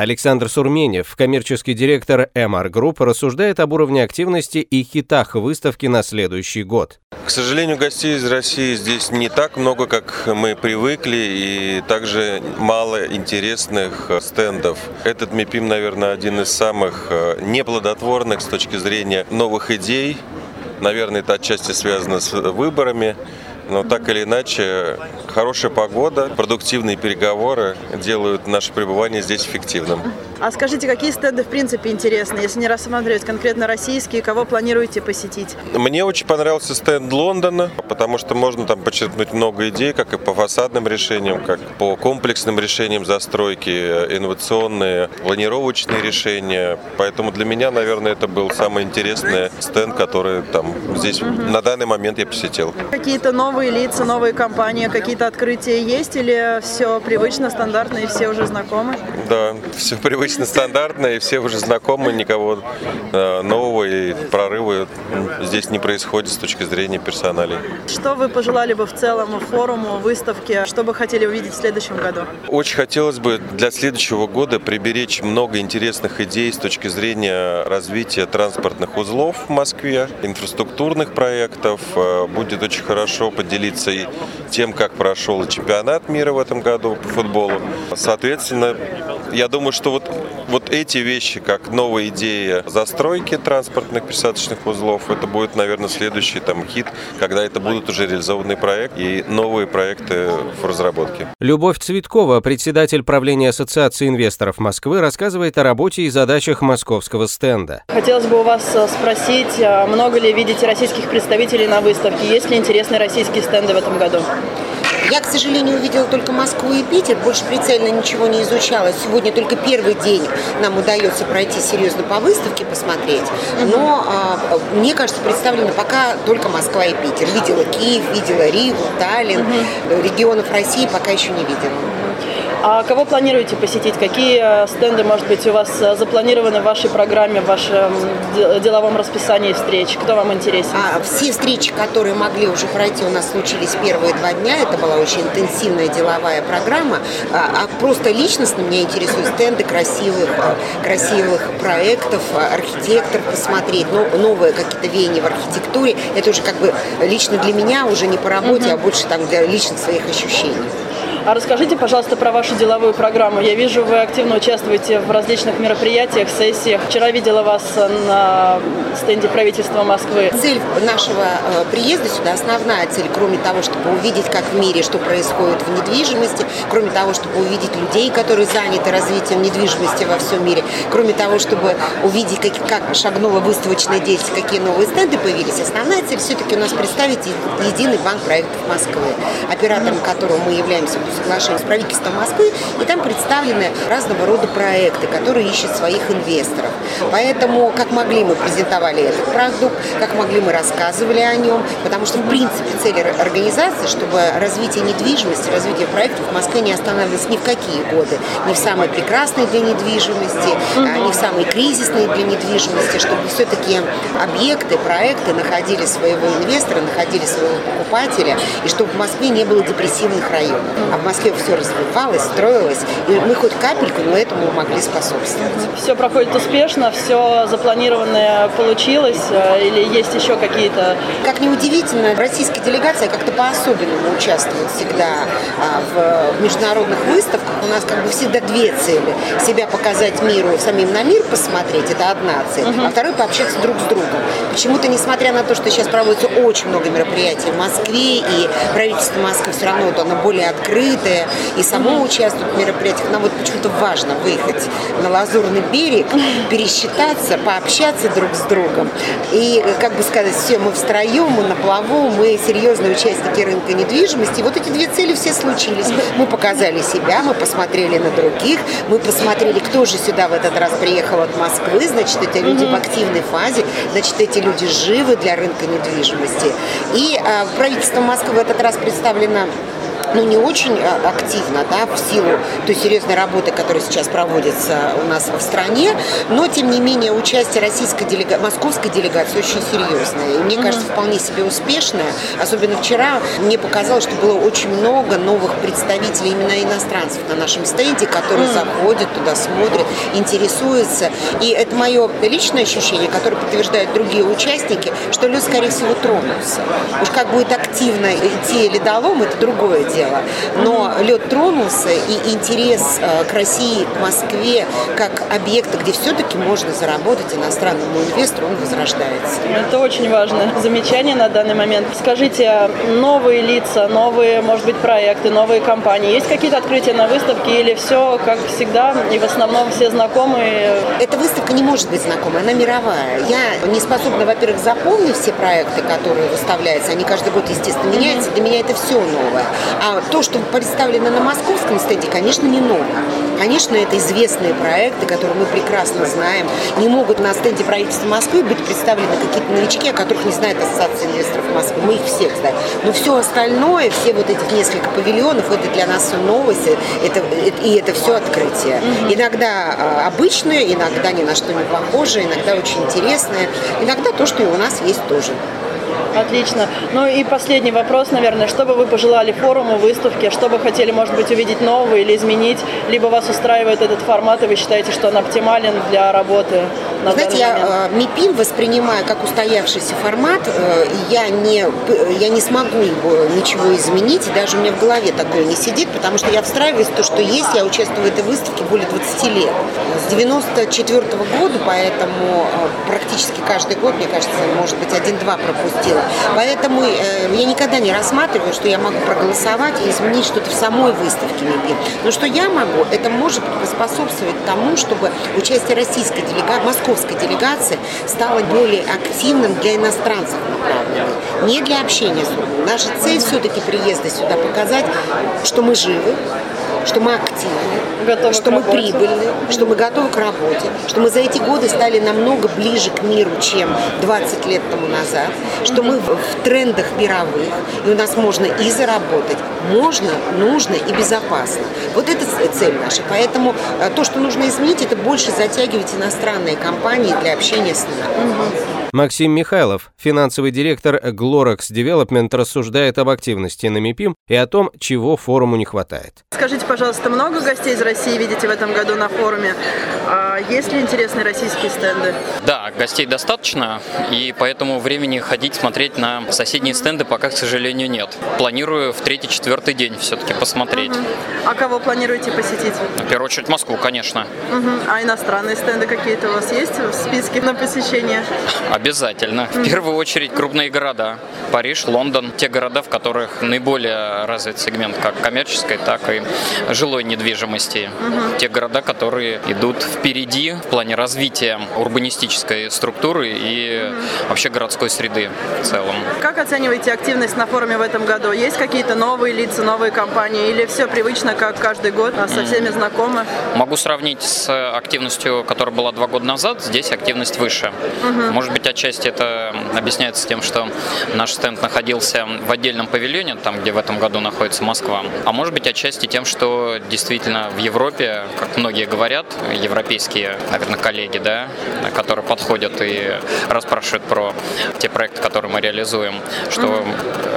Александр Сурменев, коммерческий директор MR Group, рассуждает об уровне активности и хитах выставки на следующий год. К сожалению, гостей из России здесь не так много, как мы привыкли, и также мало интересных стендов. Этот МИПИМ, наверное, один из самых э, неплодотворных с точки зрения новых идей. Наверное, это отчасти связано с выборами. Но так или иначе, хорошая погода, продуктивные переговоры делают наше пребывание здесь эффективным. А скажите, какие стенды в принципе интересны, если не рассматривать конкретно российские, кого планируете посетить? Мне очень понравился стенд Лондона, потому что можно там подчеркнуть много идей, как и по фасадным решениям, как по комплексным решениям застройки, инновационные, планировочные решения. Поэтому для меня, наверное, это был самый интересный стенд, который там здесь угу. на данный момент я посетил. Какие-то новые лица, новые компании, какие-то открытия есть или все привычно, стандартно и все уже знакомы? Да, все привычно обычно стандартно, и все уже знакомы, никого э, нового и прорыва здесь не происходит с точки зрения персоналей. Что вы пожелали бы в целом форуму, выставке, что бы хотели увидеть в следующем году? Очень хотелось бы для следующего года приберечь много интересных идей с точки зрения развития транспортных узлов в Москве, инфраструктурных проектов. Э, будет очень хорошо поделиться и тем, как прошел чемпионат мира в этом году по футболу. Соответственно, я думаю, что вот, вот эти вещи, как новая идея застройки транспортных пересадочных узлов, это будет, наверное, следующий там хит, когда это будут уже реализованные проекты и новые проекты в разработке. Любовь Цветкова, председатель правления Ассоциации инвесторов Москвы, рассказывает о работе и задачах московского стенда. Хотелось бы у вас э, спросить, э, много ли видите российских представителей на выставке? Есть ли интересные российские стенды в этом году? Я, к сожалению, увидела только Москву и Питер, больше прицельно ничего не изучала. Сегодня только первый день нам удается пройти серьезно по выставке, посмотреть. Но а, мне кажется, представлено пока только Москва и Питер. Видела Киев, видела Ригу, Таллин. Регионов России пока еще не видела. А кого планируете посетить? Какие э, стенды, может быть, у вас э, запланированы в вашей программе, в вашем деловом расписании встреч? Кто вам интересен? А, все встречи, которые могли уже пройти, у нас случились первые два дня. Это была очень интенсивная деловая программа. А, а просто личностно меня интересуют стенды красивых, э, красивых проектов, архитекторов посмотреть, ну, новые какие-то веяния в архитектуре. Это уже как бы лично для меня, уже не по работе, угу. а больше там для личных своих ощущений. А расскажите, пожалуйста, про вашу деловую программу. Я вижу, вы активно участвуете в различных мероприятиях, сессиях. Вчера видела вас на стенде правительства Москвы. Цель нашего э, приезда сюда, основная цель, кроме того, чтобы увидеть, как в мире, что происходит в недвижимости, кроме того, чтобы увидеть людей, которые заняты развитием недвижимости во всем мире, кроме того, чтобы увидеть, как, как шагнула выставочная деятельность, какие новые стенды появились, основная цель все-таки у нас представить единый банк проектов Москвы, оператором которого мы являемся соглашение с правительством Москвы, и там представлены разного рода проекты, которые ищут своих инвесторов. Поэтому, как могли, мы презентовали этот продукт, как могли, мы рассказывали о нем, потому что, в принципе, цель организации, чтобы развитие недвижимости, развитие проектов в Москве не останавливалось ни в какие годы, ни в самые прекрасные для недвижимости, а ни в самые кризисные для недвижимости, чтобы все-таки объекты, проекты находили своего инвестора, находили своего покупателя, и чтобы в Москве не было депрессивных районов. А в Москве все развивалось, строилось, и мы хоть капельку, но этому могли способствовать. Все проходит успешно, все запланированное получилось, э, или есть еще какие-то... Как ни удивительно, российская делегация как-то по-особенному участвует всегда а, в международных выставках. У нас как бы всегда две цели. Себя показать миру, самим на мир посмотреть, это одна цель, угу. а второй пообщаться друг с другом. Почему-то, несмотря на то, что сейчас проводится очень много мероприятий в Москве, и правительство Москвы все равно вот оно более открыто, открытая, и само участвует в мероприятиях. Нам вот почему-то важно выехать на Лазурный берег, пересчитаться, пообщаться друг с другом. И, как бы сказать, все, мы встроем, мы на плаву, мы серьезные участники рынка недвижимости. И вот эти две цели все случились. Мы показали себя, мы посмотрели на других, мы посмотрели, кто же сюда в этот раз приехал от Москвы, значит, эти люди в активной фазе, значит, эти люди живы для рынка недвижимости. И а, правительство Москвы в этот раз представлено ну, не очень а, активно, да, в силу той серьезной работы, которая сейчас проводится у нас в стране, но, тем не менее, участие российской делега... московской делегации очень серьезное. И мне кажется, вполне себе успешное. Особенно вчера мне показалось, что было очень много новых представителей именно иностранцев на нашем стенде, которые заходят туда, смотрят, интересуются. И это мое личное ощущение, которое подтверждают другие участники, что люди, скорее всего, тронутся. Уж как будет активно идти ледолом, это другое дело дело. Но лед тронулся, и интерес э, к России, к Москве, как объекта, где все-таки можно заработать иностранному инвестору, он возрождается. Это очень важное замечание на данный момент. Скажите, новые лица, новые, может быть, проекты, новые компании, есть какие-то открытия на выставке или все, как всегда, и в основном все знакомые? Эта выставка не может быть знакомой, она мировая. Я не способна, во-первых, запомнить все проекты, которые выставляются, они каждый год, естественно, меняются, для меня это все новое. А то, что представлено на московском стенде, конечно, не ново. Конечно, это известные проекты, которые мы прекрасно знаем. Не могут на стенде правительства Москвы быть представлены какие-то новички, о которых не знает Ассоциация инвесторов Москвы. Мы их всех знаем. Но все остальное, все вот этих несколько павильонов, это для нас все новости, это, это, и это все открытие. Угу. Иногда а, обычное, иногда ни на что не похожее, иногда очень интересное, иногда то, что и у нас есть тоже. Отлично. Ну и последний вопрос, наверное. Что бы вы пожелали форуму, выставке? Что бы хотели, может быть, увидеть нового или изменить? Либо вас устраивает этот формат, и вы считаете, что он оптимален для работы на Знаете, я э, МИПИМ воспринимаю как устоявшийся формат. Э, я не, я не смогу его ничего изменить, и даже у меня в голове такое не сидит, потому что я встраиваюсь в то, что есть. Я участвую в этой выставке более 20 лет. С 94 -го года, поэтому э, практически каждый год, мне кажется, может быть, один-два пропустила. Поэтому э, я никогда не рассматриваю, что я могу проголосовать и изменить что-то в самой выставке МИПИ. Но что я могу, это может способствовать тому, чтобы участие российской делегации, московской делегации стало более активным для иностранцев направленным. Не для общения с другом. Наша цель все-таки приезда сюда показать, что мы живы, что мы активны, готовы что мы прибыльны, что мы готовы к работе, что мы за эти годы стали намного ближе к миру, чем 20 лет тому назад, что мы в трендах мировых, и у нас можно и заработать, можно, нужно и безопасно. Вот это цель наша. Поэтому э, то, что нужно изменить, это больше затягивать иностранные компании для общения с нами. Максим Михайлов, финансовый директор Glorex Development, рассуждает об активности на МИПИМ и о том, чего форуму не хватает. Скажите, пожалуйста, много гостей из России видите в этом году на форуме? А есть ли интересные российские стенды? Да, гостей достаточно, и поэтому времени ходить смотреть на соседние стенды пока, к сожалению, нет. Планирую в третий-четвертый день все-таки посмотреть. Угу. А кого планируете посетить? В первую очередь Москву, конечно. Угу. А иностранные стенды какие-то у вас есть в списке на посещение? Обязательно. В первую очередь крупные города. Париж, Лондон. Те города, в которых наиболее развит сегмент как коммерческой, так и жилой недвижимости. Угу. Те города, которые идут впереди в плане развития урбанистической структуры и угу. вообще городской среды в целом. Как оцениваете активность на форуме в этом году? Есть какие-то новые лица, новые компании или все привычно, как каждый год, а со всеми знакомы? Могу сравнить с активностью, которая была два года назад. Здесь активность выше. Угу. Может быть, отчасти это объясняется тем, что наш стенд находился в отдельном павильоне, там, где в этом году находится Москва. А может быть, отчасти тем, что действительно в Европе, как многие говорят, европейские, наверное, коллеги, да, которые подходят и расспрашивают про те проекты, которые мы реализуем, что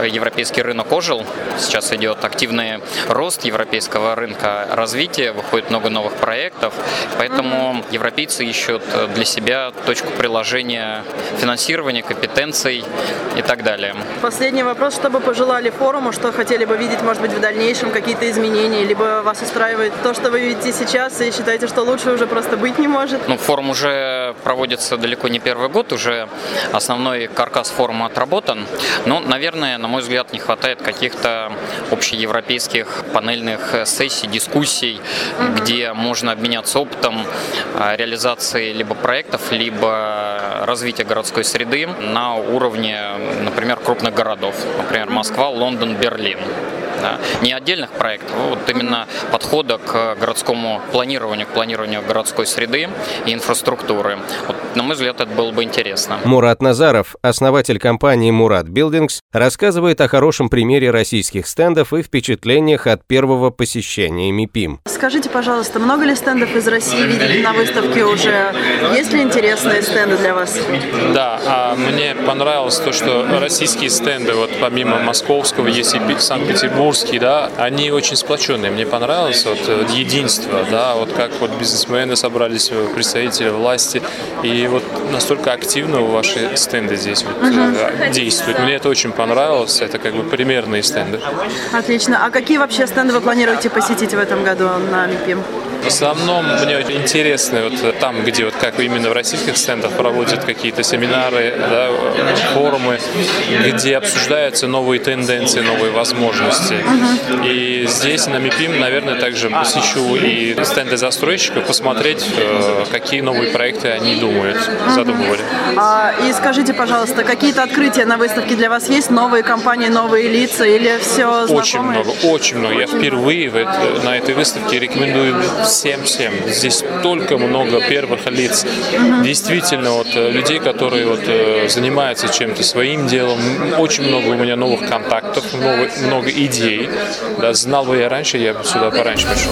европейский рынок ожил, сейчас идет активный рост европейского рынка развития, выходит много новых проектов, поэтому европейцы ищут для себя точку приложения финансирования, компетенций и так далее. Последний вопрос. Что бы пожелали форуму, что хотели бы видеть, может быть, в дальнейшем, какие-то изменения, либо вас устраивает то, что вы видите сейчас, и считаете, что лучше уже просто быть не может? Ну, форум уже проводится далеко не первый год, уже основной каркас форума отработан. Но, наверное, на мой взгляд, не хватает каких-то общеевропейских панельных сессий, дискуссий, mm-hmm. где можно обменяться опытом а, реализации либо проектов, либо развития городской среды на уровне, например, крупных городов, например, Москва, Лондон, Берлин да, не отдельных проектов, а вот именно подхода к городскому планированию, к планированию городской среды и инфраструктуры. Вот, на мой взгляд, это было бы интересно. Мурат Назаров, основатель компании Мурат Билдингс, рассказывает о хорошем примере российских стендов и впечатлениях от первого посещения МИПИМ. Скажите, пожалуйста, много ли стендов из России видели на выставке уже? Есть ли интересные стенды для вас? Да, а мне понравилось то, что российские стенды, вот помимо московского, есть и Санкт-Петербург, Амурский, да, они очень сплоченные. Мне понравилось вот э, единство, да, вот как вот бизнесмены собрались, э, представители власти, и вот настолько активно ваши стенды здесь вот uh действуют. Мне это очень понравилось, это как бы примерные стенды. Отлично. А какие вообще стенды вы планируете посетить в этом году на МИПИМ? В основном мне очень интересно вот там, где вот как именно в российских стендах проводят какие-то семинары, да, форумы, где обсуждаются новые тенденции, новые возможности. Uh-huh. И здесь на МИПИМ, наверное, также посещу и стенды застройщиков, посмотреть, э, какие новые проекты они думают, uh-huh. задумывали. А, и скажите, пожалуйста, какие-то открытия на выставке для вас есть? Новые компании, новые лица или все знакомые? Очень много, очень много. Я впервые в это, на этой выставке рекомендую всем-всем. Здесь столько много первых лиц. Действительно, вот э, людей, которые вот э, занимаются чем-то своим делом. Очень много у меня новых контактов, много, много идей. Да, знал бы я раньше, я бы сюда пораньше пришел.